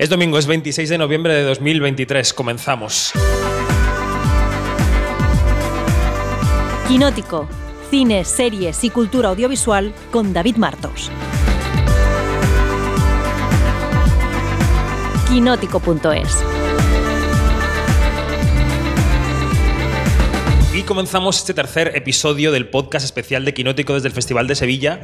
Es domingo, es 26 de noviembre de 2023. Comenzamos. Quinótico. Cine, series y cultura audiovisual con David Martos. Quinótico.es. Y comenzamos este tercer episodio del podcast especial de Quinótico desde el Festival de Sevilla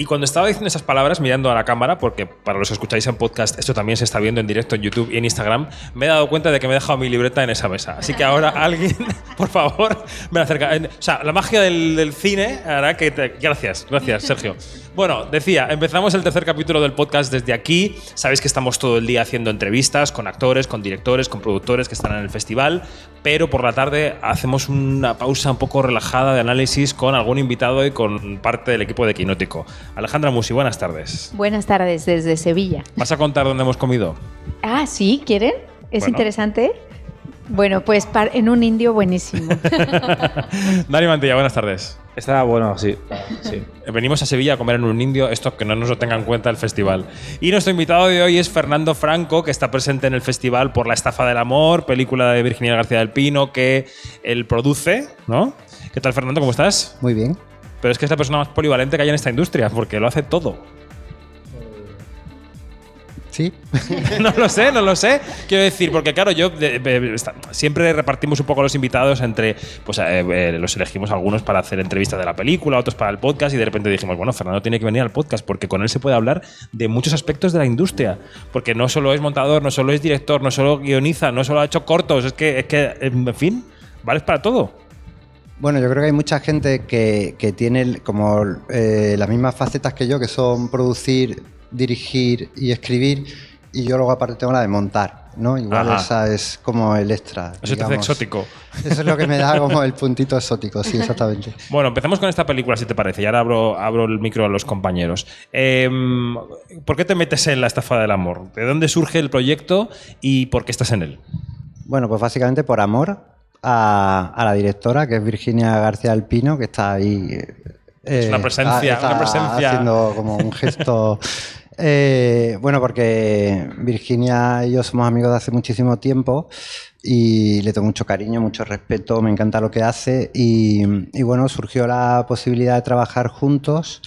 y cuando estaba diciendo esas palabras, mirando a la cámara, porque para los que escucháis en podcast, esto también se está viendo en directo en YouTube y en Instagram, me he dado cuenta de que me he dejado mi libreta en esa mesa. Así que ahora alguien, por favor, me acerca. O sea, la magia del, cine hará que te... Gracias, gracias, Sergio. Bueno, decía, empezamos el tercer capítulo del podcast desde aquí. Sabéis que estamos todo el día haciendo entrevistas con actores, con directores, con productores que están en el festival, pero por la tarde hacemos una pausa un poco relajada de análisis con algún invitado y con parte del equipo de Quinótico. Alejandra Musi, buenas tardes. Buenas tardes desde Sevilla. ¿Vas a contar dónde hemos comido? Ah, sí, ¿quieren? Es interesante. Bueno, pues en un indio buenísimo. Dani Mantilla, buenas tardes. Está bueno, sí, Venimos a Sevilla a comer en un indio, esto que no nos lo tenga en cuenta el festival. Y nuestro invitado de hoy es Fernando Franco, que está presente en el festival por La Estafa del Amor, película de Virginia García del Pino, que él produce, ¿no? ¿Qué tal, Fernando? ¿Cómo estás? Muy bien. Pero es que es la persona más polivalente que hay en esta industria, porque lo hace todo. Sí. no lo sé, no lo sé. Quiero decir, porque claro, yo siempre repartimos un poco los invitados entre, pues eh, eh, los elegimos algunos para hacer entrevistas de la película, otros para el podcast y de repente dijimos, bueno, Fernando tiene que venir al podcast porque con él se puede hablar de muchos aspectos de la industria, porque no solo es montador, no solo es director, no solo guioniza, no solo ha hecho cortos, es que, es que en fin, vale para todo. Bueno, yo creo que hay mucha gente que, tiene como eh, las mismas facetas que yo, que son producir, dirigir y escribir, y yo luego aparte tengo la de montar, ¿no? Igual esa es como el extra. Eso te hace exótico. Eso es lo que me da como el puntito exótico, sí, exactamente. Bueno, empecemos con esta película, si te parece, y ahora abro, abro el micro a los compañeros. Em, ¿Por qué te metes en la estafa del amor? ¿De dónde surge el proyecto y por qué estás en él? Bueno, pues básicamente por amor a, la directora, que es Virginia García Alpino, que está ahí. Es una eh, presencia, una presencia. Haciendo como un gesto. Eh, bueno, porque Virginia y yo somos amigos de hace muchísimo tiempo y le tengo mucho cariño, mucho respeto, me encanta lo que hace y, y bueno, surgió la posibilidad de trabajar juntos.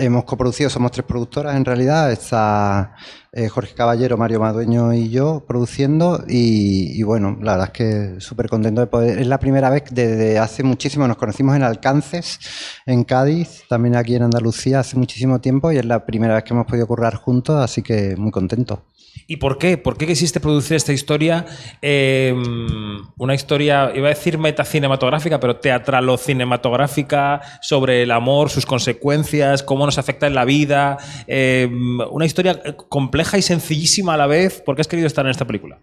Hemos coproducido, somos tres productoras en realidad, está eh, Jorge Caballero, Mario Madueño y yo produciendo y, bueno, la verdad es que súper contento de poder, es la primera vez desde hace muchísimo, nos conocimos en Alcances, en Cádiz, también aquí en Andalucía hace muchísimo tiempo y es la primera vez que hemos podido currar juntos, así que muy contento. ¿Y por qué? ¿Por qué quisiste producir esta historia? Em, una historia, iba a decir metacinematográfica, pero teatralo-cinematográfica sobre el amor, sus consecuencias, cómo nos afecta en la vida. Em, una historia compleja y sencillísima a la vez. ¿Por qué has querido estar en esta película?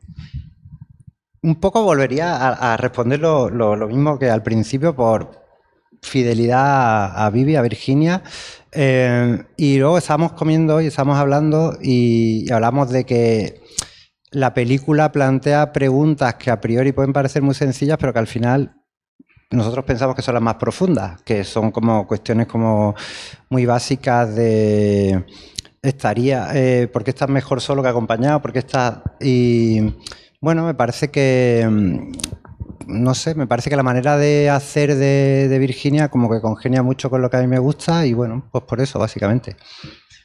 Un poco volvería a, responder lo, mismo que al principio por fidelidad a Vivi, a Virginia. Eh, y luego estábamos comiendo y estábamos hablando y, hablamos de que la película plantea preguntas que a priori pueden parecer muy sencillas, pero que al final nosotros pensamos que son las más profundas, que son como cuestiones como muy básicas de estaría, eh, ¿por qué estás mejor solo que acompañado? ¿Por qué estás...? Y bueno, me parece que no sé, me parece que la manera de hacer de, Virginia como que congenia mucho con lo que a mí me gusta y bueno, pues por eso, básicamente.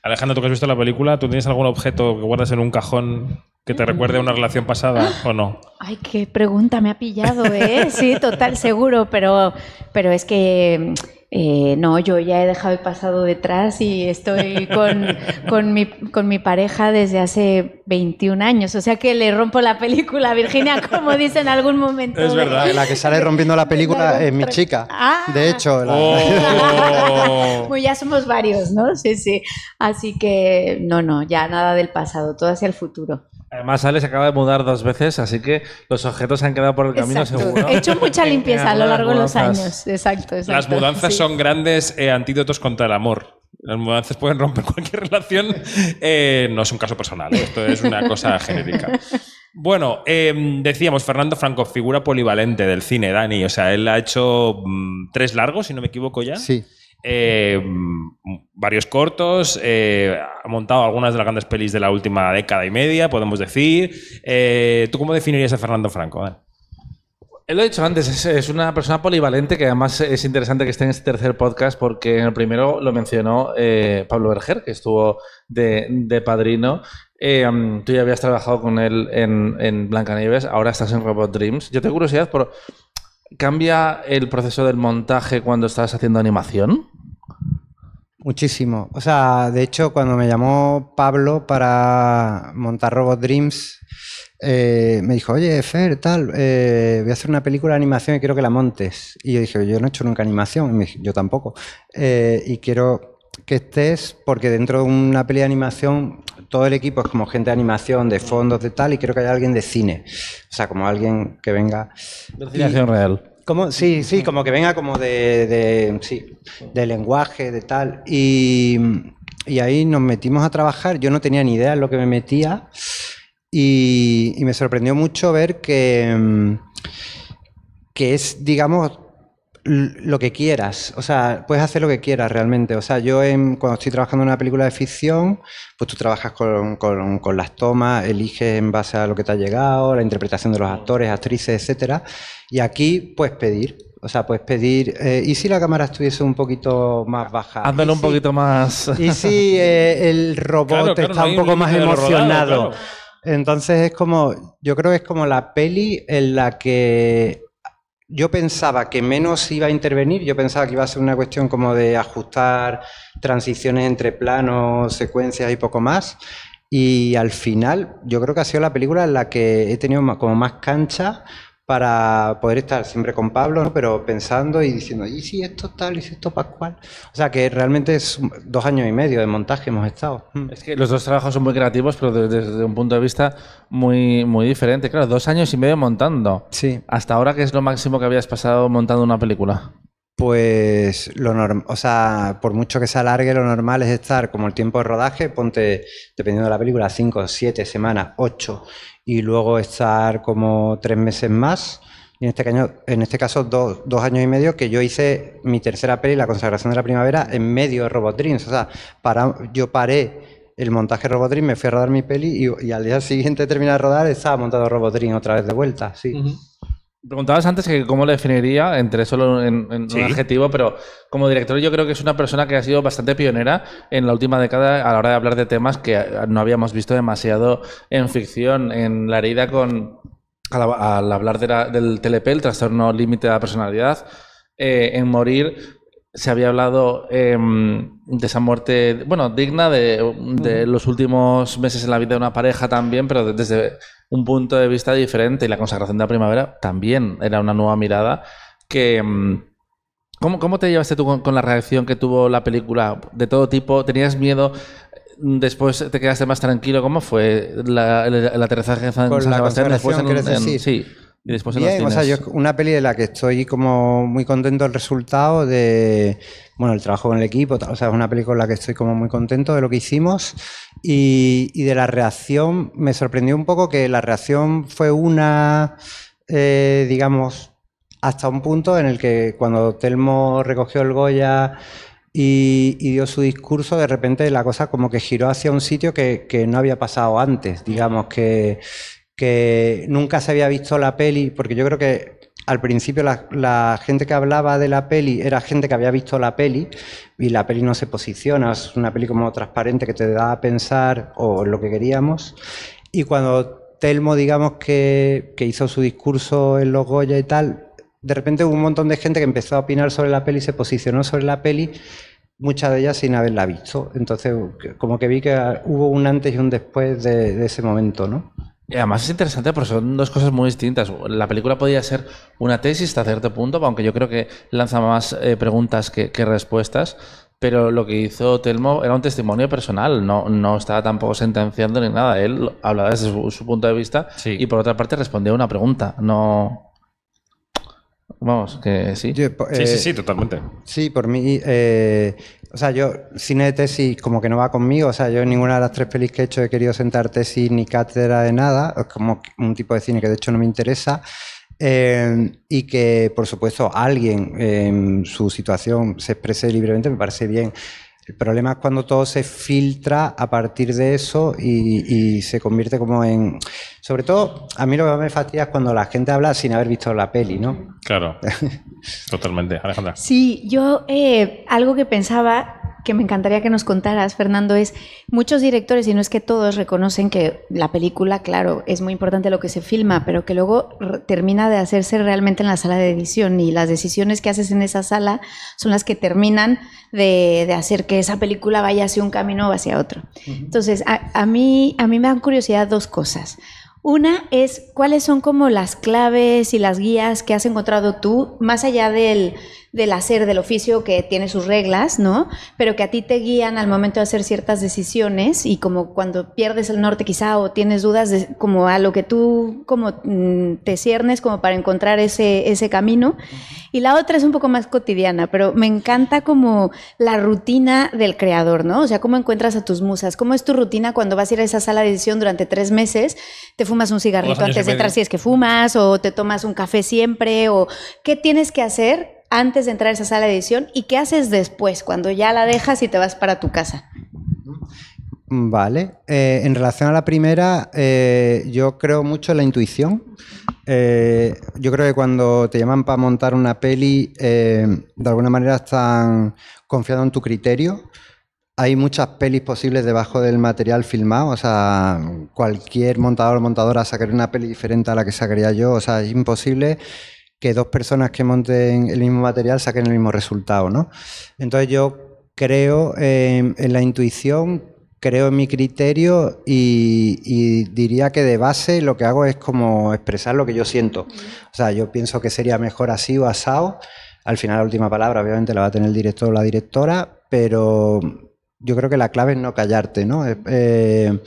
Alejandro, tú que has visto la película, ¿tú tienes algún objeto que guardas en un cajón que te recuerde a una relación pasada o no? Ay, qué pregunta me ha pillado, ¿eh? Sí, total, seguro, pero, pero es que eh, no, yo ya he dejado el pasado detrás y estoy con, mi, con, mi, pareja desde hace 21 años. O sea que le rompo la película a Virginia, como dice en algún momento. Es verdad, la que sale rompiendo la película es mi chica. Ah. de hecho. Oh. pues ya somos varios, ¿no? Sí, sí. Así que no, no, ya nada del pasado, todo hacia el futuro. Además, Ale se acaba de mudar dos veces, así que los objetos se han quedado por el camino seguro. He hecho mucha limpieza a lo largo de los años. Exacto, exacto. Las mudanzas son grandes eh, antídotos contra el amor. Las mudanzas pueden romper cualquier relación. Eh, no es un caso personal, ¿eh? esto es una cosa genérica. Bueno, em, decíamos, Fernando Franco, figura polivalente del cine, Dani. O sea, él ha hecho mm, tres largos, si no me equivoco ya. Sí. Eh, varios cortos, eh, ha montado algunas de las grandes pelis de la última década y media, podemos decir. Eh, ¿Tú cómo definirías a Fernando Franco? Lo he dicho antes, es, una persona polivalente que además es interesante que esté en este tercer podcast porque en el primero lo mencionó Pablo Berger, que estuvo de, de padrino. Tú ya habías trabajado con él en, en Blancanieves, ahora estás en Robot Dreams. Yo tengo curiosidad por. ¿Cambia el proceso del montaje cuando estás haciendo animación? Muchísimo. O sea, de hecho, cuando me llamó Pablo para montar Robot Dreams, eh, me dijo, oye, Fer, tal, eh, voy a hacer una película de animación y quiero que la montes. Y yo dije, yo no he hecho nunca animación, y me dijo, yo tampoco. Eh, y quiero que estés, porque dentro de una peli de animación, todo el equipo es como gente de animación, de fondos, de tal, y quiero que haya alguien de cine. O sea, como alguien que venga. De real. Como, sí, sí, como que venga como de, de, sí, de lenguaje, de tal. Y, y ahí nos metimos a trabajar. Yo no tenía ni idea en lo que me metía. Y, y me sorprendió mucho ver que, mm, que es, digamos, lo que quieras. O sea, puedes hacer lo que quieras realmente. O sea, yo en- cuando estoy trabajando en una película de ficción, pues tú trabajas con, con- con las tomas, eliges en base a lo que te ha llegado, la interpretación de los actores, actrices, etcétera. Y aquí puedes pedir. O sea, puedes pedir. eh, ¿Y si la cámara estuviese un poquito más baja? Hándalo ¿Y un si- poquito más. y si eh, el robot Claro, claro, está no un poco más rodado, emocionado. claro. Entonces es como, yo creo que es como la peli en la que yo pensaba que menos iba a intervenir, yo pensaba que iba a ser una cuestión como de ajustar transiciones entre planos, secuencias y poco más. Y al final yo creo que ha sido la película en la que he tenido como más cancha para poder estar siempre con Pablo, ¿no? pero pensando y diciendo, ¿y si esto tal? ¿y si esto pascual? O sea que realmente es dos años y medio de montaje hemos estado. Mm. Es que los dos trabajos son muy creativos, pero de- desde un punto de vista muy, muy diferente. Claro, dos años y medio montando. Sí. Hasta ahora, ¿qué es lo máximo que habías pasado montando una película? Pues lo normal, o sea, por mucho que se alargue, lo normal es estar como el tiempo de rodaje, ponte, dependiendo de la película, 5, 7 semanas, 8, y luego estar como tres meses más. Y en este, caño- en este caso, dos, dos años y medio, que yo hice mi tercera peli, La consagración de la primavera, en medio de Robot Dreams. O sea, para, yo paré el montaje de Robot Dreams, me fui a rodar mi peli y, al día siguiente de terminar rodar estaba montado Robot Dreams otra vez de vuelta. Sí. Preguntabas antes que cómo le definiría, entre solo en, en Sí. un adjetivo, pero como director yo creo que es una persona que ha sido bastante pionera en la última década a la hora de hablar de temas que no habíamos visto demasiado en ficción. En La herida con... Al, al hablar de la- del TLP, el trastorno límite de la personalidad, eh, en Morir se había hablado em, de esa muerte, bueno, digna de, de los últimos meses en la vida de una pareja también, pero de- desde un punto de vista diferente. Y la consagración de la primavera también era una nueva mirada que... em, ¿Cómo, cómo te llevaste tú con, con la reacción que tuvo la película de todo tipo? ¿Tenías miedo? Después te quedaste más tranquilo. ¿Cómo fue la- el, el aterrizaje en San, Sebastián? Después en, consagración, ¿quieres en- decir? sí. Y después Bien, o sea, yo una peli de la que estoy como muy contento del resultado de, bueno, el trabajo con el equipo, tal, o sea, es una peli con la que estoy como muy contento de lo que hicimos y, y de la reacción, me sorprendió un poco que la reacción fue una, eh, digamos, hasta un punto en el que cuando Telmo recogió el Goya y, y dio su discurso, de repente la cosa como que giró hacia un sitio que, que no había pasado antes, digamos que, que nunca se había visto la peli, porque yo creo que al principio la, gente que hablaba de la peli era gente que había visto la peli y la peli no se posiciona, es una peli como transparente que te da a pensar o lo que queríamos. Y cuando Telmo, digamos, que, que hizo su discurso en los Goya y tal, de repente hubo un montón de gente que empezó a opinar sobre la peli, se posicionó sobre la peli, muchas de ellas sin haberla visto. Entonces, como que vi que hubo un antes y un después de, de ese momento, ¿no? Y además es interesante porque son dos cosas muy distintas. La película podía ser una tesis hasta cierto punto, aunque yo creo que lanza más eh, preguntas que, que respuestas. Pero lo que hizo Telmo era un testimonio personal, no, no estaba tampoco sentenciando ni nada. Él hablaba desde su, su punto de vista Sí. y por otra parte respondía a una pregunta. No. Vamos, que sí. Yo, Sí, eh, sí, sí, totalmente. Sí, por mí, eh, o sea, yo, cine de tesis como que no va conmigo, o sea, yo en ninguna de las tres pelis que he hecho he querido sentar tesis ni cátedra de nada, es como un tipo de cine que de hecho no me interesa. Eh, y que, por supuesto, alguien en su situación se exprese libremente, me parece bien. El problema es cuando todo se filtra a partir de eso y, y, se convierte como en... Sobre todo, a mí lo que me fastidia es cuando la gente habla sin haber visto la peli, ¿no? Claro, totalmente. Alejandra. Sí, yo eh, algo que pensaba que me encantaría que nos contaras, Fernando, es muchos directores, y no es que todos reconocen que la película, claro, es muy importante lo que se filma, pero que luego termina de hacerse realmente en la sala de edición y las decisiones que haces en esa sala son las que terminan de, de hacer que esa película vaya hacia un camino o hacia otro. Entonces, a, a, mí, a mí me dan curiosidad dos cosas. Una es cuáles son como las claves y las guías que has encontrado tú, más allá del, del hacer del oficio que tiene sus reglas, ¿no? Pero que a ti te guían al momento de hacer ciertas decisiones y como cuando pierdes el norte quizá o tienes dudas de, como a lo que tú como mm, te ciernes como para encontrar ese, ese camino. Y la otra es un poco más cotidiana, pero me encanta como la rutina del creador, ¿no? O sea, cómo encuentras a tus musas, cómo es tu rutina cuando vas a ir a esa sala de edición durante tres meses, te fumas un cigarrito antes de entrar si es que fumas, o te tomas un café siempre, o qué tienes que hacer antes de entrar a esa sala de edición y qué haces después, cuando ya la dejas y te vas para tu casa. Vale. Eh, en relación a la primera, eh, yo creo mucho en la intuición. Eh, yo creo que cuando te llaman para montar una peli, eh, de alguna manera están confiando en tu criterio. Hay muchas pelis posibles debajo del material filmado, o sea, cualquier montador o montadora sacaría una peli diferente a la que sacaría yo, o sea, es imposible que dos personas que monten el mismo material saquen el mismo resultado, ¿no? Entonces yo creo en, en la intuición, creo en mi criterio y, y, diría que de base lo que hago es como expresar lo que yo siento. O sea, yo pienso que sería mejor así o asado. Al final la última palabra obviamente la va a tener el director o la directora, pero yo creo que la clave es no callarte, ¿no? Eh,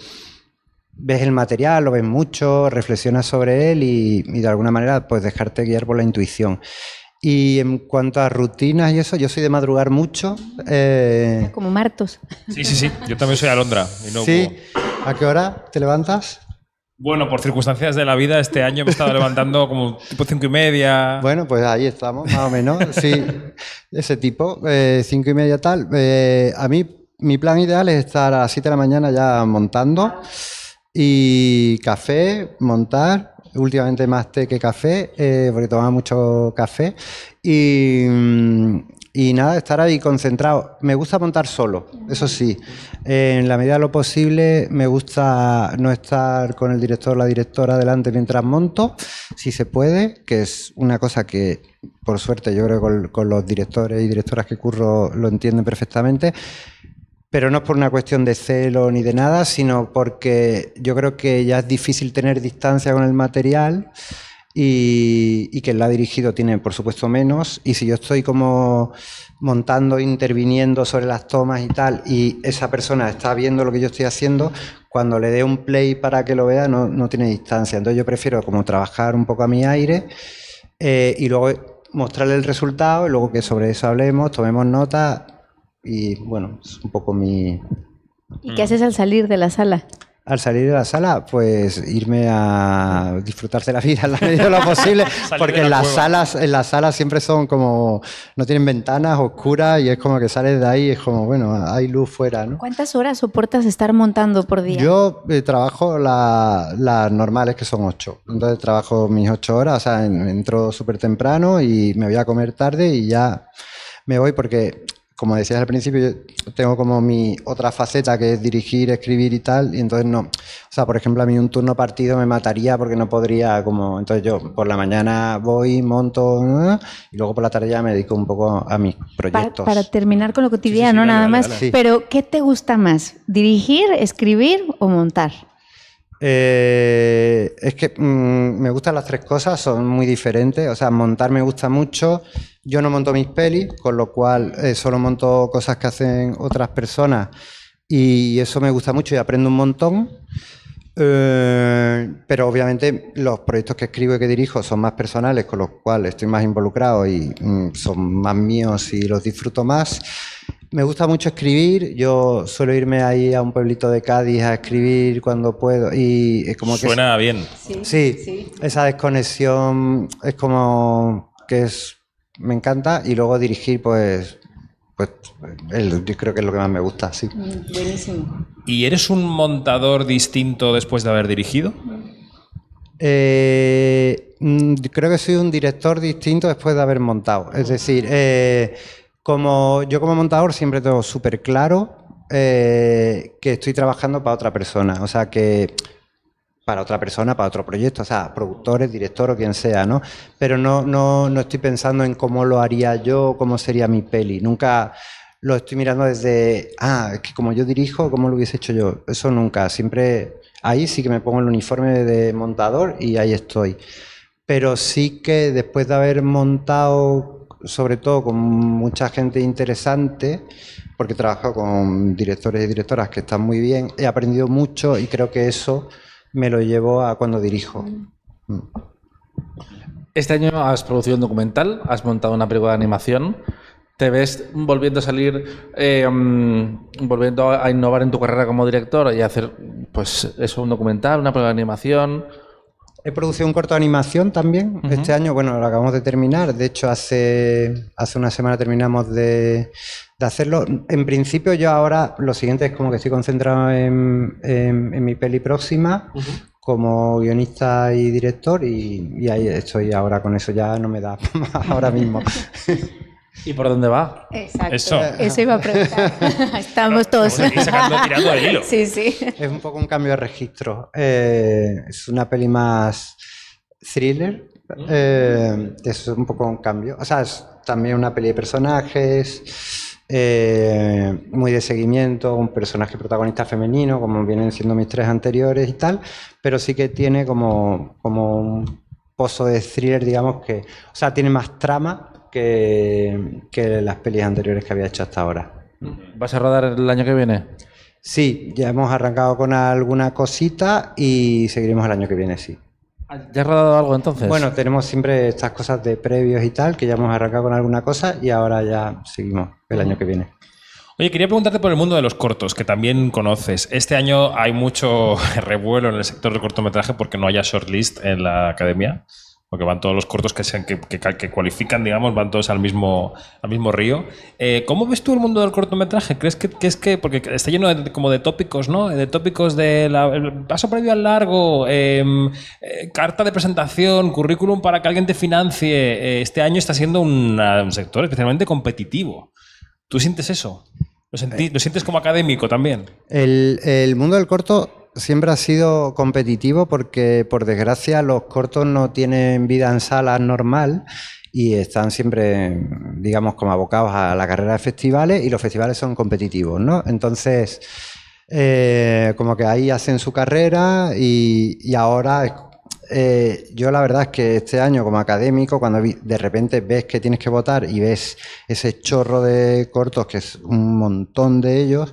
ves el material, lo ves mucho, reflexionas sobre él y, y, de alguna manera pues dejarte guiar por la intuición. Y en cuanto a rutinas y eso, yo soy de madrugar mucho. Eh... Como Martos. Sí, sí, sí. Yo también soy Alondra. Y no sí. ¿A qué hora te levantas? Bueno, por circunstancias de la vida, este año me he estado levantando como tipo cinco y media. Bueno, pues ahí estamos, más o menos. Sí, ese tipo, eh, cinco y media tal. Eh, a mí, mi plan ideal es estar a las 7 de la mañana ya montando y café, montar, últimamente más té que café, eh, porque tomaba mucho café. Y, y, nada, estar ahí concentrado. Me gusta montar solo, eso sí. En la medida de lo posible, me gusta no estar con el director o la directora delante mientras monto, si se puede, que es una cosa que, por suerte, yo creo que con los directores y directoras que curro lo entienden perfectamente pero no es por una cuestión de celo ni de nada, sino porque yo creo que ya es difícil tener distancia con el material y, y que la ha dirigido tiene, por supuesto, menos. Y si yo estoy como montando, interviniendo sobre las tomas y tal, y esa persona está viendo lo que yo estoy haciendo, cuando le dé un play para que lo vea, no, no tiene distancia. Entonces yo prefiero como trabajar un poco a mi aire eh, y luego mostrarle el resultado y luego que sobre eso hablemos, tomemos nota y bueno, es un poco mi... ¿Y qué haces al salir de la sala? Al salir de la sala, pues irme a disfrutarse la vida en la medida de lo posible, porque en las salas, en las salas siempre son como no tienen ventanas oscuras y es como que sales de ahí y es como bueno hay luz fuera, ¿no? ¿Cuántas horas soportas estar montando por día? Yo eh, trabajo las la normales que son ocho, entonces trabajo mis ocho horas, o sea entro súper temprano y me voy a comer tarde y ya me voy porque como decías al principio, yo tengo como mi otra faceta que es dirigir, escribir y tal, y entonces no. O sea, por ejemplo, a mí un turno partido me mataría porque no podría, como. Entonces yo por la mañana voy, monto, y luego por la tarde ya me dedico un poco a mis proyectos. Para, para terminar con lo cotidiano, sí, sí, sí, nada más. Pero, ¿qué te gusta más? ¿Dirigir, escribir o montar? Eh, es que mmm, me gustan las tres cosas, son muy diferentes. O sea, montar me gusta mucho. Yo no monto mis pelis, con lo cual eh, solo monto cosas que hacen otras personas y eso me gusta mucho y aprendo un montón. Eh, pero obviamente los proyectos que escribo y que dirijo son más personales, con los cuales estoy más involucrado y mm, son más míos y los disfruto más. Me gusta mucho escribir. Yo suelo irme ahí a un pueblito de Cádiz a escribir cuando puedo. Y es como que. Suena bien. Sí, esa desconexión es como que es. Me encanta. Y luego dirigir, pues. Pues el- yo creo que es lo que más me gusta, sí. Mm, Buenísimo. ¿Y eres un montador distinto después de haber dirigido? Eh, mm, creo que soy un director distinto después de haber montado. Es decir, eh, como yo como montador siempre tengo súper claro eh, que estoy trabajando para otra persona. O sea, que para otra persona, para otro proyecto, o sea, productores, director o quien sea, ¿no? Pero no, no, no estoy pensando en cómo lo haría yo, cómo sería mi peli. Nunca lo estoy mirando desde, ah, es que como yo dirijo, ¿cómo lo hubiese hecho yo? Eso nunca. Siempre ahí sí que me pongo el uniforme de montador y ahí estoy. Pero sí que después de haber montado, sobre todo con mucha gente interesante, porque he trabajado con directores y directoras que están muy bien, he aprendido mucho y creo que eso me lo llevo a cuando dirijo. Este año has producido un documental, has montado una película de animación. ¿Te ves volviendo a salir, eh, mm, volviendo a innovar en tu carrera como director y hacer, pues, eso, un documental, una película de animación? He producido un corto de animación también este año. Bueno, lo acabamos de terminar. De hecho, hace, hace una semana terminamos de, de hacerlo. En principio, yo ahora lo siguiente es como que estoy concentrado en, en- en mi peli próxima como guionista y director y, y ahí estoy ahora con eso. Ya no me da ahora mismo. ¿Y por dónde va? Exacto. Eso. Eso iba a preguntar. Estamos todos. Sacando, tirando hilo. Sí, sí. Es un poco un cambio de registro. Eh, es una peli más thriller. eh, es un poco un cambio. O sea, es también una peli de personajes, eh, muy de seguimiento, un personaje protagonista femenino, como vienen siendo mis tres anteriores y tal, pero sí que tiene como, como un pozo de thriller, digamos que, o sea, tiene más trama que, que las pelis anteriores que había hecho hasta ahora. ¿Vas a rodar el año que viene? Sí, ya hemos arrancado con alguna cosita y seguiremos el año que viene, sí. ¿Ya has rodado algo entonces? Bueno, tenemos siempre estas cosas de previos y tal, que ya hemos arrancado con alguna cosa y ahora ya seguimos el año que viene. Oye, quería preguntarte por el mundo de los cortos, que también conoces. Este año hay mucho revuelo en el sector del cortometraje porque no haya shortlist en la academia, porque van todos los cortos que, se, que, que- que cualifican, digamos, van todos al mismo, al mismo río. Eh, ¿Cómo ves tú el mundo del cortometraje? ¿Crees que, que es que, porque está lleno de, como de tópicos, ¿no? De tópicos de la- el paso previo al largo, em, eh, carta de presentación, currículum para que alguien te financie. Eh, este año está siendo una- un sector especialmente competitivo. ¿Tú sientes eso? ¿Lo, sentí- lo sientes como académico también? El, el mundo del corto siempre ha sido competitivo porque, por desgracia, los cortos no tienen vida en salas normal y están siempre, digamos, como abocados a la carrera de festivales y los festivales son competitivos, ¿no? Entonces, eh, como que ahí hacen su carrera y, ahora eh, yo la verdad es que este año como académico, cuando de repente ves que tienes que votar y ves ese chorro de cortos, que es un montón de ellos,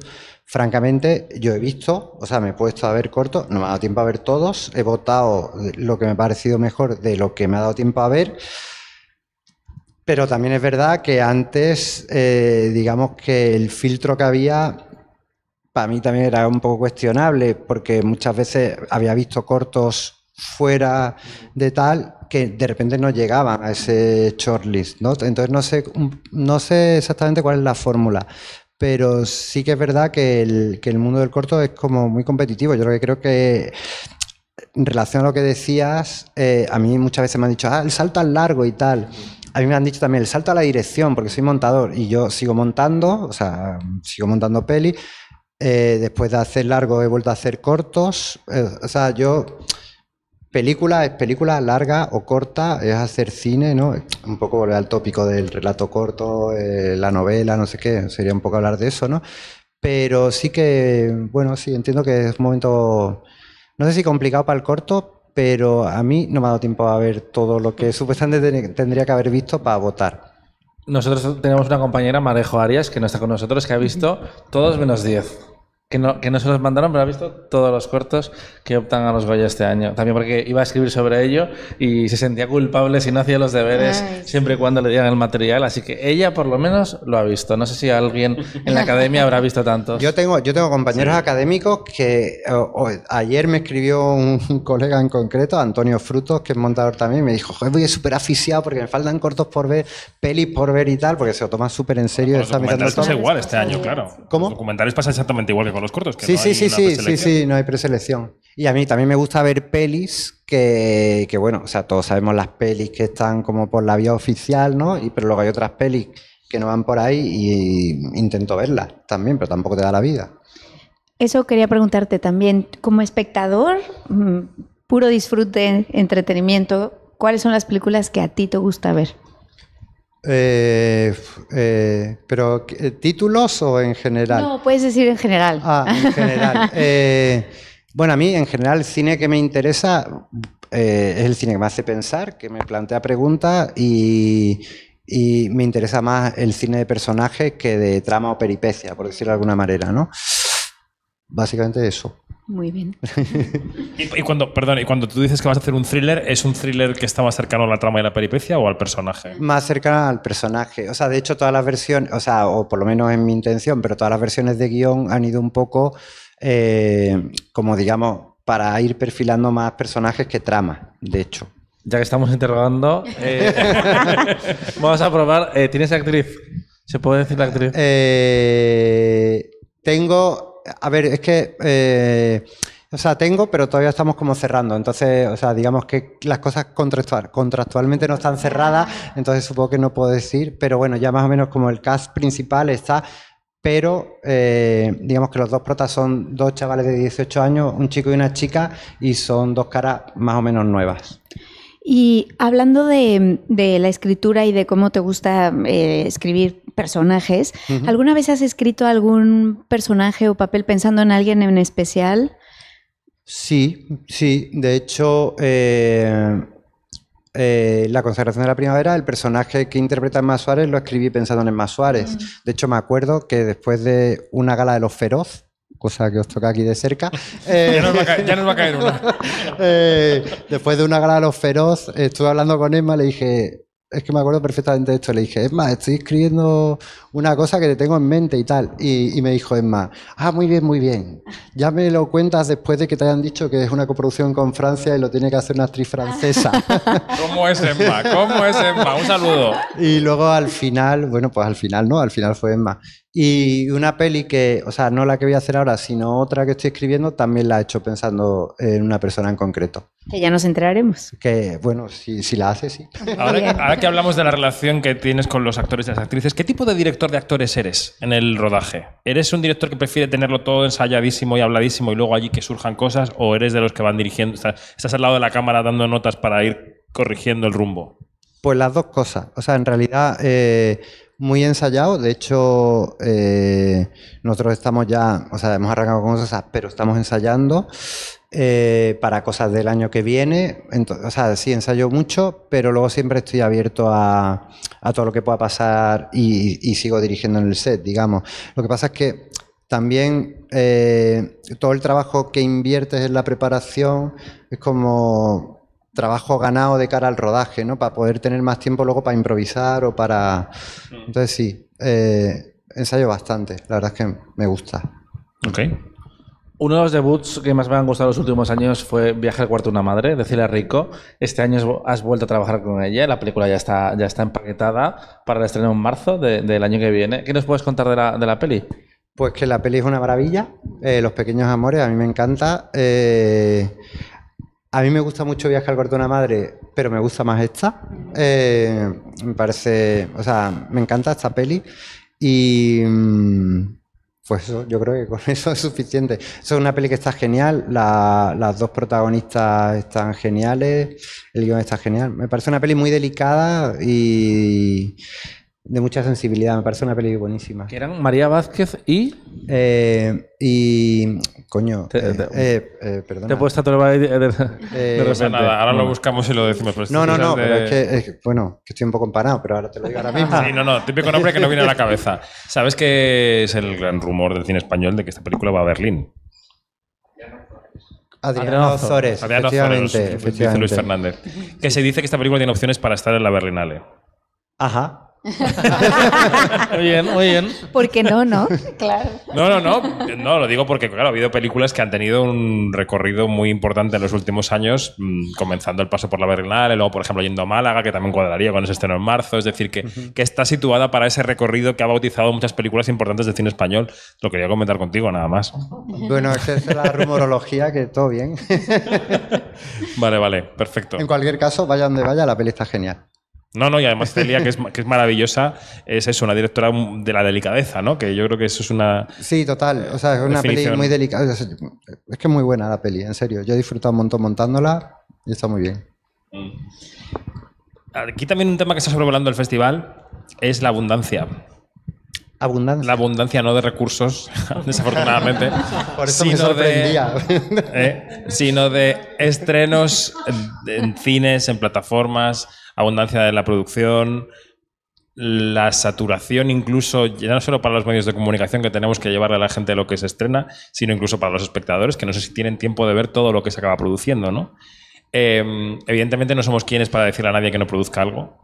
francamente yo he visto, o sea, me he puesto a ver cortos, no me ha dado tiempo a ver todos, he votado lo que me ha parecido mejor de lo que me ha dado tiempo a ver. Pero también es verdad que antes, eh, digamos que el filtro que había para mí también era un poco cuestionable porque muchas veces había visto cortos fuera de tal que de repente no llegaban a ese shortlist, ¿no? Entonces no sé, no sé exactamente cuál es la fórmula, pero sí que es verdad que el, que el mundo del corto es como muy competitivo. Yo lo que creo que en relación a lo que decías, eh, a mí muchas veces me han dicho, ah, el salto al largo y tal. A mí me han dicho también el salto a la dirección, porque soy montador y yo sigo montando, o sea, sigo montando peli. Eh, después de hacer largo he vuelto a hacer cortos. Eh, o sea, yo, película es película larga o corta, es hacer cine, ¿no? Un poco volver al tópico del relato corto, eh, la novela, no sé qué, sería un poco hablar de eso, ¿no? Pero sí que, bueno, sí, entiendo que es un momento, no sé si complicado para el corto, pero a mí no me ha dado tiempo a ver todo lo que supuestamente ten- tendría que haber visto para votar. Nosotros tenemos una compañera, Marejo Arias, que no está con nosotros, que ha visto todos menos 10. Que no, que no se los mandaron, pero ha visto todos los cortos que optan a los Goya este año. También porque iba a escribir sobre ello y se sentía culpable si no hacía los deberes Ay, sí. siempre y cuando le dieran el material. Así que ella por lo menos lo ha visto. No sé si alguien en la academia habrá visto tantos. Yo tengo, yo tengo compañeros académicos que o- o- ayer me escribió un, colega en concreto, Antonio Frutos, que es montador también, y me dijo, joder, voy súper aficiado porque me faltan cortos por ver, pelis por ver y tal, porque se lo toma súper en serio. Con los está mirando documentales pasa todo. igual este año, claro. ¿Cómo? Los documentales pasa exactamente igual que con los cortos. Que Sí, no sí, hay sí, una sí, sí, sí, no hay preselección. Y a mí también me gusta ver pelis que, que, bueno, o sea, todos sabemos las pelis que están como por la vía oficial, ¿no? Y, pero luego hay otras pelis que no van por ahí y intento verlas también, pero tampoco te da la vida. Eso quería preguntarte también, como espectador, mm, puro disfrute, entretenimiento, ¿cuáles son las películas que a ti te gusta ver? Eh, eh, pero, eh, ¿títulos o en general? No, puedes decir en general. Ah, en general. Eh, bueno, a mí en general el cine que me interesa eh, es el cine que me hace pensar, que me plantea preguntas y, y me interesa más el cine de personajes que de trama o peripecia, por decirlo de alguna manera, ¿no? Básicamente eso. Muy bien. Y, y cuando, perdón, y cuando tú dices que vas a hacer un thriller, ¿es un thriller que está más cercano a la trama y la peripecia o al personaje? Más cercana al personaje. O sea, de hecho, todas las versiones, o sea, o por lo menos en mi intención, pero todas las versiones de guion han ido un poco, eh, como digamos, para ir perfilando más personajes que trama, de hecho. Ya que estamos interrogando, eh, vamos a probar. Eh, ¿Tienes actriz? ¿Se puede decir la actriz? Eh, tengo, a ver, es que, eh, o sea, tengo, pero todavía estamos como cerrando. Entonces, o sea, digamos que las cosas contractual, contractualmente no están cerradas, entonces supongo que no puedo decir, pero bueno, ya más o menos como el cast principal está, pero eh, digamos que los dos protas son dos chavales de 18 años, un chico y una chica, y son dos caras más o menos nuevas. Y hablando de, de la escritura y de cómo te gusta eh, escribir personajes. ¿alguna vez has escrito algún personaje o papel pensando en alguien en especial? Sí, sí. De hecho, eh, eh, La consagración de la primavera, el personaje que interpreta Emma Suárez lo escribí pensando en Emma Suárez. De hecho, me acuerdo que después de una gala de los feroz, cosa que os toca aquí de cerca, eh, Ya nos va a caer, ya nos va a caer una. eh, después de una los feroz, estuve hablando con Emma, le dije, es que me acuerdo perfectamente de esto, le dije, Emma, estoy escribiendo una cosa que te tengo en mente y tal. Y, y me dijo Emma, ah, muy bien, muy bien. Ya me lo cuentas después de que te hayan dicho que es una coproducción con Francia y lo tiene que hacer una actriz francesa. ¿Cómo es Emma? ¿Cómo es Emma? Un saludo. Y luego al final, bueno, pues al final no, al final fue Emma. Y una peli que, o sea, no la que voy a hacer ahora, sino otra que estoy escribiendo, también la he hecho pensando en una persona en concreto. Que ya nos enteraremos. Que, bueno, si, si la hace, sí. Ahora, que- ahora que hablamos de la relación que tienes con los actores y las actrices, ¿qué tipo de director de actores eres en el rodaje? ¿Eres un director que prefiere tenerlo todo ensayadísimo y habladísimo y luego allí que surjan cosas? ¿O eres de los que van dirigiendo? Estás, estás al lado de la cámara dando notas para ir corrigiendo el rumbo. Pues las dos cosas. O sea, en realidad, eh, muy ensayado. De hecho, eh, nosotros estamos ya, o sea, hemos arrancado con cosas, pero estamos ensayando eh, para cosas del año que viene. Ento- o sea, sí, ensayo mucho, pero luego siempre estoy abierto a, a todo lo que pueda pasar y, y sigo dirigiendo en el set, digamos. Lo que pasa es que también eh, todo el trabajo que inviertes en la preparación es como trabajo ganado de cara al rodaje, ¿no? Para poder tener más tiempo luego para improvisar o para... Entonces sí, eh, ensayo bastante, la verdad es que me gusta. Ok. Uno de los debuts que más me han gustado los últimos años fue Viaje al cuarto de una madre, de Celia Rico. Este año has- has vuelto a trabajar con ella. La película ya está, ya está empaquetada para el estreno en marzo de- del año que viene. ¿Qué nos puedes contar de la, de la peli? Pues que la peli es una maravilla, eh, Los Pequeños Amores, a mí me encanta. eh, a mí me gusta mucho cuarto de una madre, pero me gusta más esta. Eh, me parece, o sea, me encanta esta peli y mm, pues yo creo que con eso es suficiente. Es una peli que está genial, la- las dos protagonistas están geniales, el guion está genial. Me parece una peli muy delicada y, de mucha sensibilidad. Me parece una peli buenísima. Que eran María Vázquez y. Eh, y. Coño. Te- eh, te- eh, eh, perdona. Te he puesto a tu de, de- de- Eh, No repente. nada, ahora lo buscamos y lo decimos. pero No, no, estas no, cosas pero es que, es que, bueno, que estoy un poco empanado, pero ahora te lo digo ahora mismo. Sí, no, no, típico nombre que no viene a la cabeza. ¿Sabes que es el gran rumor del cine español de que esta película va a Berlín? Adriano Adriano Ozores, Adriano efectivamente, Ozores, dice. Luis Fernández. Que se dice que esta película tiene opciones para estar en la Berlinale. Ajá. Muy bien, muy bien. ¿Por qué no, no? Claro. No, no, no. No, lo digo porque, claro, ha habido películas que han tenido un recorrido muy importante en los últimos años, mm, comenzando el paso por la Berlinale, luego, por ejemplo, yendo a Málaga, que también cuadraría con ese estreno en marzo. Es decir, que, que está situada para ese recorrido que ha bautizado muchas películas importantes del cine español. Lo quería comentar contigo, nada más. Bueno, es que esa es la rumorología, que todo bien. Vale, vale, perfecto. en cualquier caso, vaya donde vaya, la peli está genial. No, no, y además Celia, que es, que es maravillosa, es eso, una directora de la delicadeza, ¿no? Que yo creo que eso es una. Sí, total. O sea, es una peli Definición. muy delicada. Es que es muy buena la peli, en serio. Yo he disfrutado un montón montándola y está muy bien. Aquí también un tema que está sobrevolando el festival es la abundancia. Abundancia. La abundancia no de recursos, desafortunadamente. Por eso me sino sorprendía. De, ¿eh? sino de estrenos en, en cines, en plataformas, abundancia de la producción, la saturación incluso, ya no solo para los medios de comunicación que tenemos que llevarle a la gente lo que se estrena, sino incluso para los espectadores, que no sé si tienen tiempo de ver todo lo que se acaba produciendo, ¿no? Eh, evidentemente no somos quienes para decirle a nadie que no produzca algo,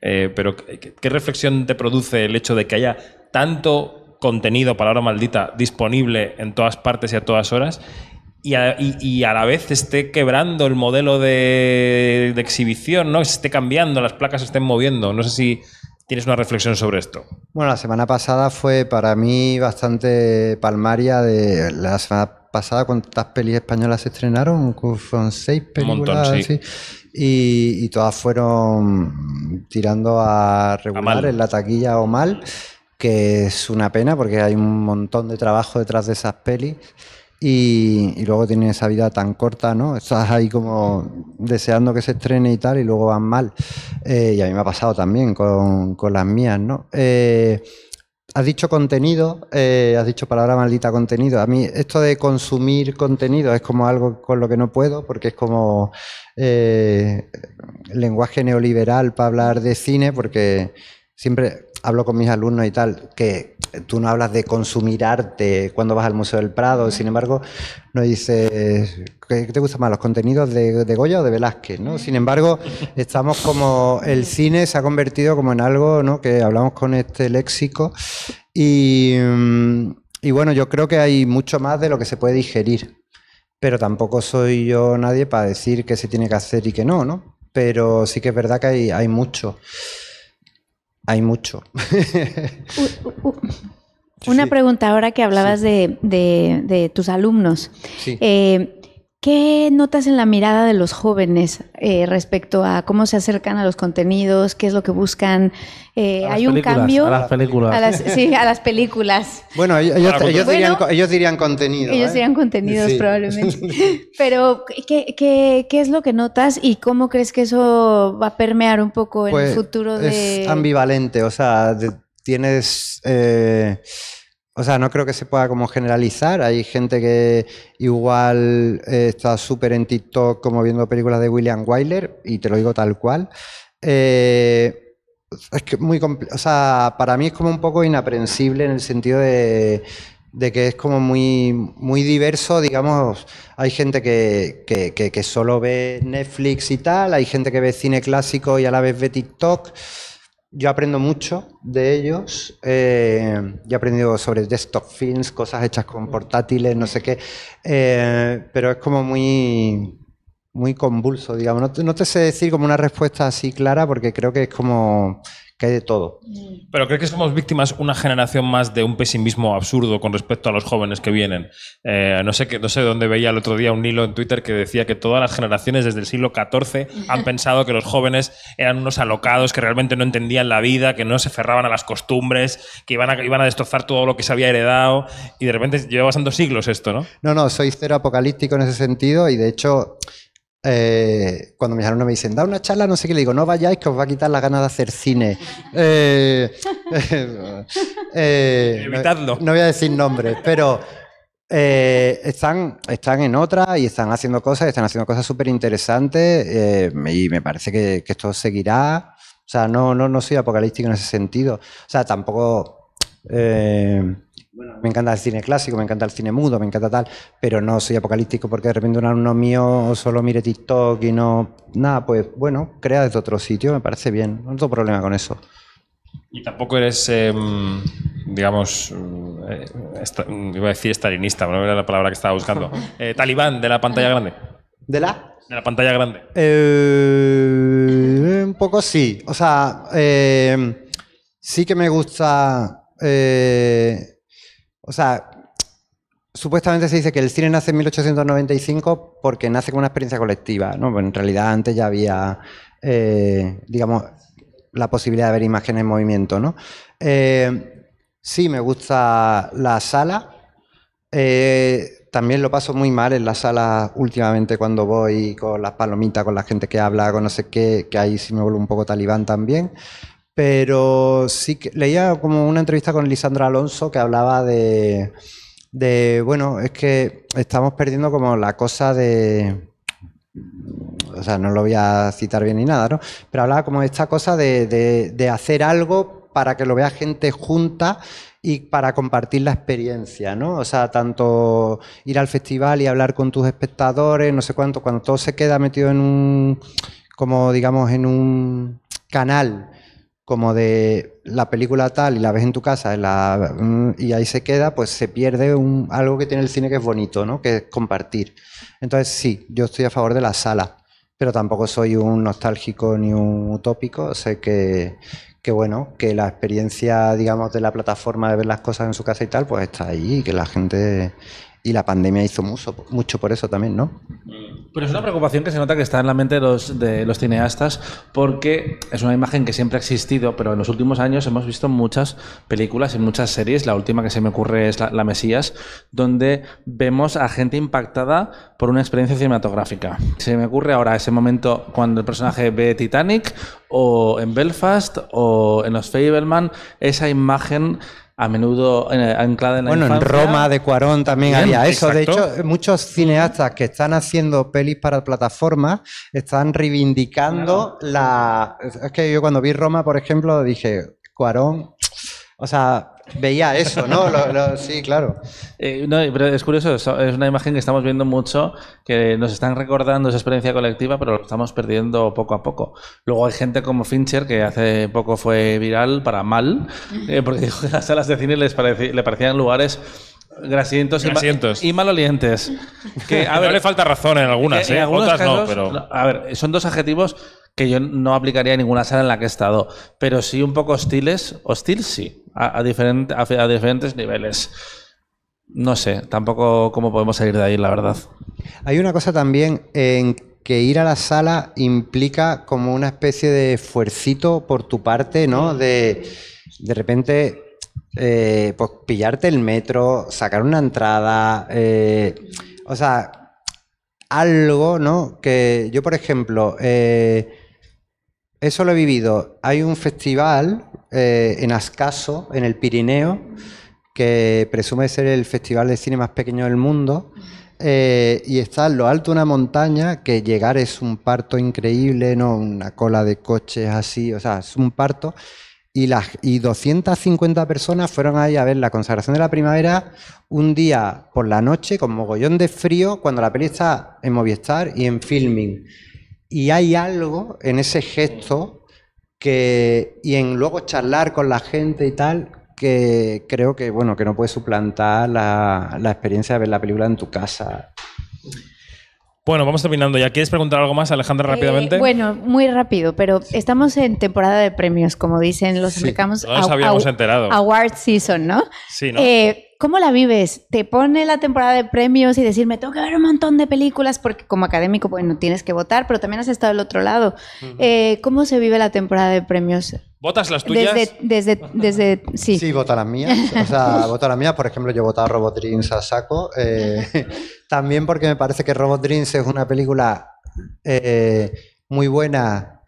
eh, pero ¿qué, qué reflexión te produce el hecho de que haya tanto contenido, palabra maldita, disponible en todas partes y a todas horas y a, y- y a la vez esté quebrando el modelo de, de exhibición, ¿no? Se esté cambiando, las placas se estén moviendo. No sé si tienes una reflexión sobre esto. Bueno, la semana pasada fue para mí bastante palmaria de la semana pasada cuántas pelis españolas se estrenaron, fueron seis Un montón, películas sí. sí. y, y todas fueron tirando a regular mal. en la taquilla o mal, que es una pena porque hay un montón de trabajo detrás de esas pelis. Y, luego tienen esa vida tan corta, ¿no? Estás ahí como deseando que se estrene y tal, y luego van mal. Eh, y a mí me ha pasado también con, con las mías, ¿no? Eh, has dicho contenido, eh, has dicho palabra maldita contenido. A mí esto de consumir contenido es como algo con lo que no puedo, porque es como eh, lenguaje neoliberal para hablar de cine, porque siempre hablo con mis alumnos y tal, que tú no hablas de consumir arte cuando vas al Museo del Prado, sin embargo, no dices, ¿qué te gustan más, los contenidos de, de Goya o de Velázquez? ¿no? Sin embargo, estamos como, el cine se ha convertido como en algo ¿no? que hablamos con este léxico y, mm, y bueno, yo creo que hay mucho más de lo que se puede digerir, pero tampoco soy yo nadie para decir qué se tiene que hacer y qué no, ¿no? Pero sí que es verdad que hay, hay mucho. Hay mucho. Una Sí. pregunta ahora que hablabas de, de- de tus alumnos. Sí. Eh, ¿Qué notas en la mirada de los jóvenes eh, respecto a cómo se acercan a los contenidos? ¿Qué es lo que buscan? Eh, ¿Hay un cambio? A las películas. A las- sí, a las películas. Bueno, ellos, Bueno, dirían, ellos dirían contenido. Ellos ¿eh? serían contenidos Sí. probablemente. Pero, ¿qué, qué, qué es lo que notas y cómo crees que eso va a permear un poco en Pues, el futuro de... Es ambivalente, o sea, de- tienes... o sea, no creo que se pueda como generalizar. Hay gente que igual eh, está súper en TikTok como viendo películas de William Wyler, y te lo digo tal cual. Eh, es que muy o sea, para mí es como un poco inaprensible en el sentido de, que es como muy, muy diverso, digamos, hay gente que- que solo ve Netflix y tal, hay gente que ve cine clásico y a la vez ve TikTok. Yo aprendo mucho de ellos. eh, yo he aprendido sobre desktop films, cosas hechas con portátiles, no sé qué. eh, pero es como muy, muy convulso, digamos. No te, no te sé decir como una respuesta así clara porque creo que es como que hay de todo. Pero creo que somos víctimas una generación más de un pesimismo absurdo con respecto a los jóvenes que vienen. Eh, no sé qué, no sé dónde veía el otro día un hilo en Twitter que decía que todas las generaciones desde el siglo XIV han pensado que los jóvenes eran unos alocados que realmente no entendían la vida, que no se ferraban a las costumbres, que iban a, iban a destrozar todo lo que se había heredado y de repente lleva pasando siglos esto, ¿no? No, no, soy cero apocalíptico en ese sentido y de hecho eh, cuando mis alumnos me dicen, da una charla, no sé qué, le digo, no vayáis que os va a quitar las ganas de hacer cine. Eh, eh, Evitadlo. No, no voy a decir nombres, pero eh, están, están en otra y están haciendo cosas, están haciendo cosas súper interesantes eh, y me parece que, que esto seguirá. O sea, no, no, no soy apocalíptico en ese sentido. O sea, tampoco... bueno, me encanta el cine clásico, me encanta el cine mudo, me encanta tal, pero no soy apocalíptico porque de repente un alumno mío solo mire TikTok y no. Nada, pues bueno, crea desde otro sitio, me parece bien. No tengo problema con eso. Y tampoco eres, em, digamos, eh, esta- iba a decir estalinista, pero no era la palabra que estaba buscando. Eh, talibán de la pantalla grande. ¿De la? De la pantalla grande. Eh, un poco sí. O sea, eh, sí que me gusta. eh, o sea, supuestamente se dice que el cine nace en 1895 porque nace como una experiencia colectiva, ¿no? Pero en realidad antes ya había, eh, digamos, la posibilidad de ver imágenes en movimiento, ¿no? Eh, sí, me gusta la sala. Eh, también lo paso muy mal en la sala últimamente cuando voy con las palomitas, con la gente que habla, con no sé qué, que ahí sí me vuelvo un poco talibán también. Pero sí que leía como una entrevista con Lisandra Alonso que hablaba de, de, bueno, es que estamos perdiendo como la cosa de, o sea, no lo voy a citar bien ni nada, ¿no? Pero hablaba como de esta cosa de, de- de hacer algo para que lo vea gente junta y para compartir la experiencia, ¿no? O sea, tanto ir al festival y hablar con tus espectadores, no sé cuánto, cuando todo se queda metido en un, como digamos, en un canal como de la película tal y la ves en tu casa mm, y ahí se queda, pues se pierde un- algo que tiene el cine que es bonito, ¿no? Que es compartir. Entonces sí, yo estoy a favor de la sala, pero tampoco soy un nostálgico ni un utópico. Sé que, que bueno, que la experiencia, digamos, de la plataforma de ver las cosas en su casa y tal, pues está ahí que la gente y la pandemia hizo mucho, por eso también, ¿no? Pero es una preocupación que se nota que está en la mente de los, de los cineastas porque es una imagen que siempre ha existido, pero en los últimos años hemos visto muchas películas y muchas series, la última que se me ocurre es La, La Mesías, donde vemos a gente impactada por una experiencia cinematográfica. Se me ocurre ahora ese momento cuando el personaje ve Titanic o en Belfast o en Los Fableman, esa imagen a menudo eh, anclada en la Bueno, en. Roma de Cuarón también Bien, había eso. De hecho, muchos cineastas que están haciendo pelis para plataformas están reivindicando la. Es que yo cuando vi Roma, por ejemplo, dije, Cuarón. O sea, veía eso, ¿no? Lo- lo- sí, claro. Eh, no, pero es curioso, es una imagen que estamos viendo mucho, que nos están recordando esa experiencia colectiva, pero lo estamos perdiendo poco a poco. Luego hay gente como Fincher, que hace poco fue viral para mal, eh, porque dijo que las salas de cine les pareci- le parecían lugares grasientos, y ma- Grasientos. Y, malolientes. Que, A ver, le falta razón en algunas, en ¿eh? algunos Otras no, casos, pero. A ver, son dos adjetivos que yo no aplicaría en ninguna sala en la que he estado, pero sí un poco hostiles. Hostil, sí, a, a diferente- a- a diferentes niveles. No sé, tampoco cómo podemos salir de ahí, la verdad. Hay una cosa también en que ir a la sala implica como una especie de esfuercito por tu parte, ¿no? De de repente eh, pues pillarte el metro, sacar una entrada, eh, o sea, algo, ¿no? Que yo, por ejemplo, eh, eso lo he vivido. Hay un festival eh, en Ascaso, en el Pirineo, que presume ser el festival de cine más pequeño del mundo. eh, y está en lo alto de una montaña, que llegar es un parto increíble, ¿no? Una cola de coches así, o sea, es un parto. Y, las, y 250 personas fueron ahí a ver la consagración de la primavera un día por la noche con mogollón de frío cuando la peli está en Movistar y en filming. Y hay algo en ese gesto que, y en luego charlar con la gente y tal, que creo que, bueno, que no puede suplantar la, la experiencia de ver la película en tu casa. Bueno, vamos terminando ya. ¿Quieres preguntar algo más, Alejandra, rápidamente? Eh, bueno, muy rápido, pero estamos en temporada de premios, como dicen los Sí, americanos. no nos habíamos enterado. Award season, ¿no? Sí, ¿no? Eh, ¿Cómo la vives? ¿Te pone la temporada de premios y decirme, tengo que ver un montón de películas? Porque como académico, bueno, tienes que votar, pero también has estado del otro lado. Eh, ¿Cómo se vive la temporada de premios? ¿Votas las tuyas? Desde, desde, desde, sí. Sí, voto las mías. O sea, voto las mías. Por ejemplo, yo he votado a Robot Dreams a saco. eh, también porque me parece que Robot Dreams es una película eh, muy buena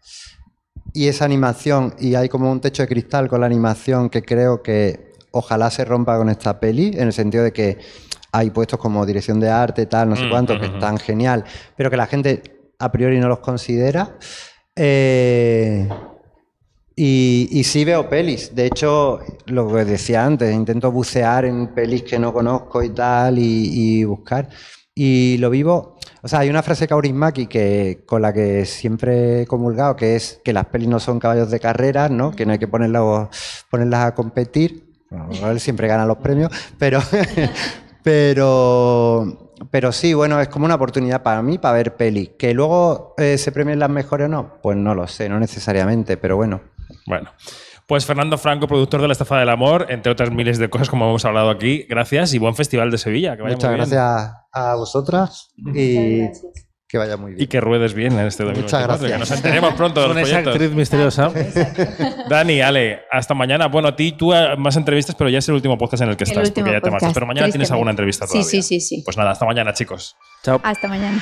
y esa animación, y hay como un techo de cristal con la animación que creo que ojalá se rompa con esta peli, en el sentido de que hay puestos como dirección de arte, tal, no sé Mm, cuántos, que están genial, pero que la gente a priori no los considera. Eh, y, y sí veo pelis. De hecho, lo que decía antes, intento bucear en pelis que no conozco y tal, y, y buscar. Y lo vivo. O sea, hay una frase de Kaurismäki que, con la que siempre he comulgado, que es que las pelis no son caballos de carrera, ¿no? Que no hay que ponerlas, ponerlas a competir. Bueno, él siempre gana los premios, pero, pero, pero sí, bueno, es como una oportunidad para mí para ver pelis. Que luego eh, se premien las mejores o no, pues no lo sé, no necesariamente, pero bueno. Bueno. Pues Fernando Franco, productor de La Estafa del Amor, entre otras miles de cosas como hemos hablado aquí. Gracias y buen festival de Sevilla. Que vaya Muchas muy bien. gracias a vosotras y que vaya muy bien. Y que ruedes bien en este 2024. Muchas Que gracias. nos enteremos pronto de Con los esa proyectos. actriz misteriosa. Dani, Ale, hasta mañana. Bueno, a ti tú eh, más entrevistas, pero ya es el último podcast en el que El estás, porque ya te marchas. Pero mañana tienes alguna entrevista Sí, todavía. sí, sí, sí. Pues nada, hasta mañana, chicos. Chao. Hasta mañana.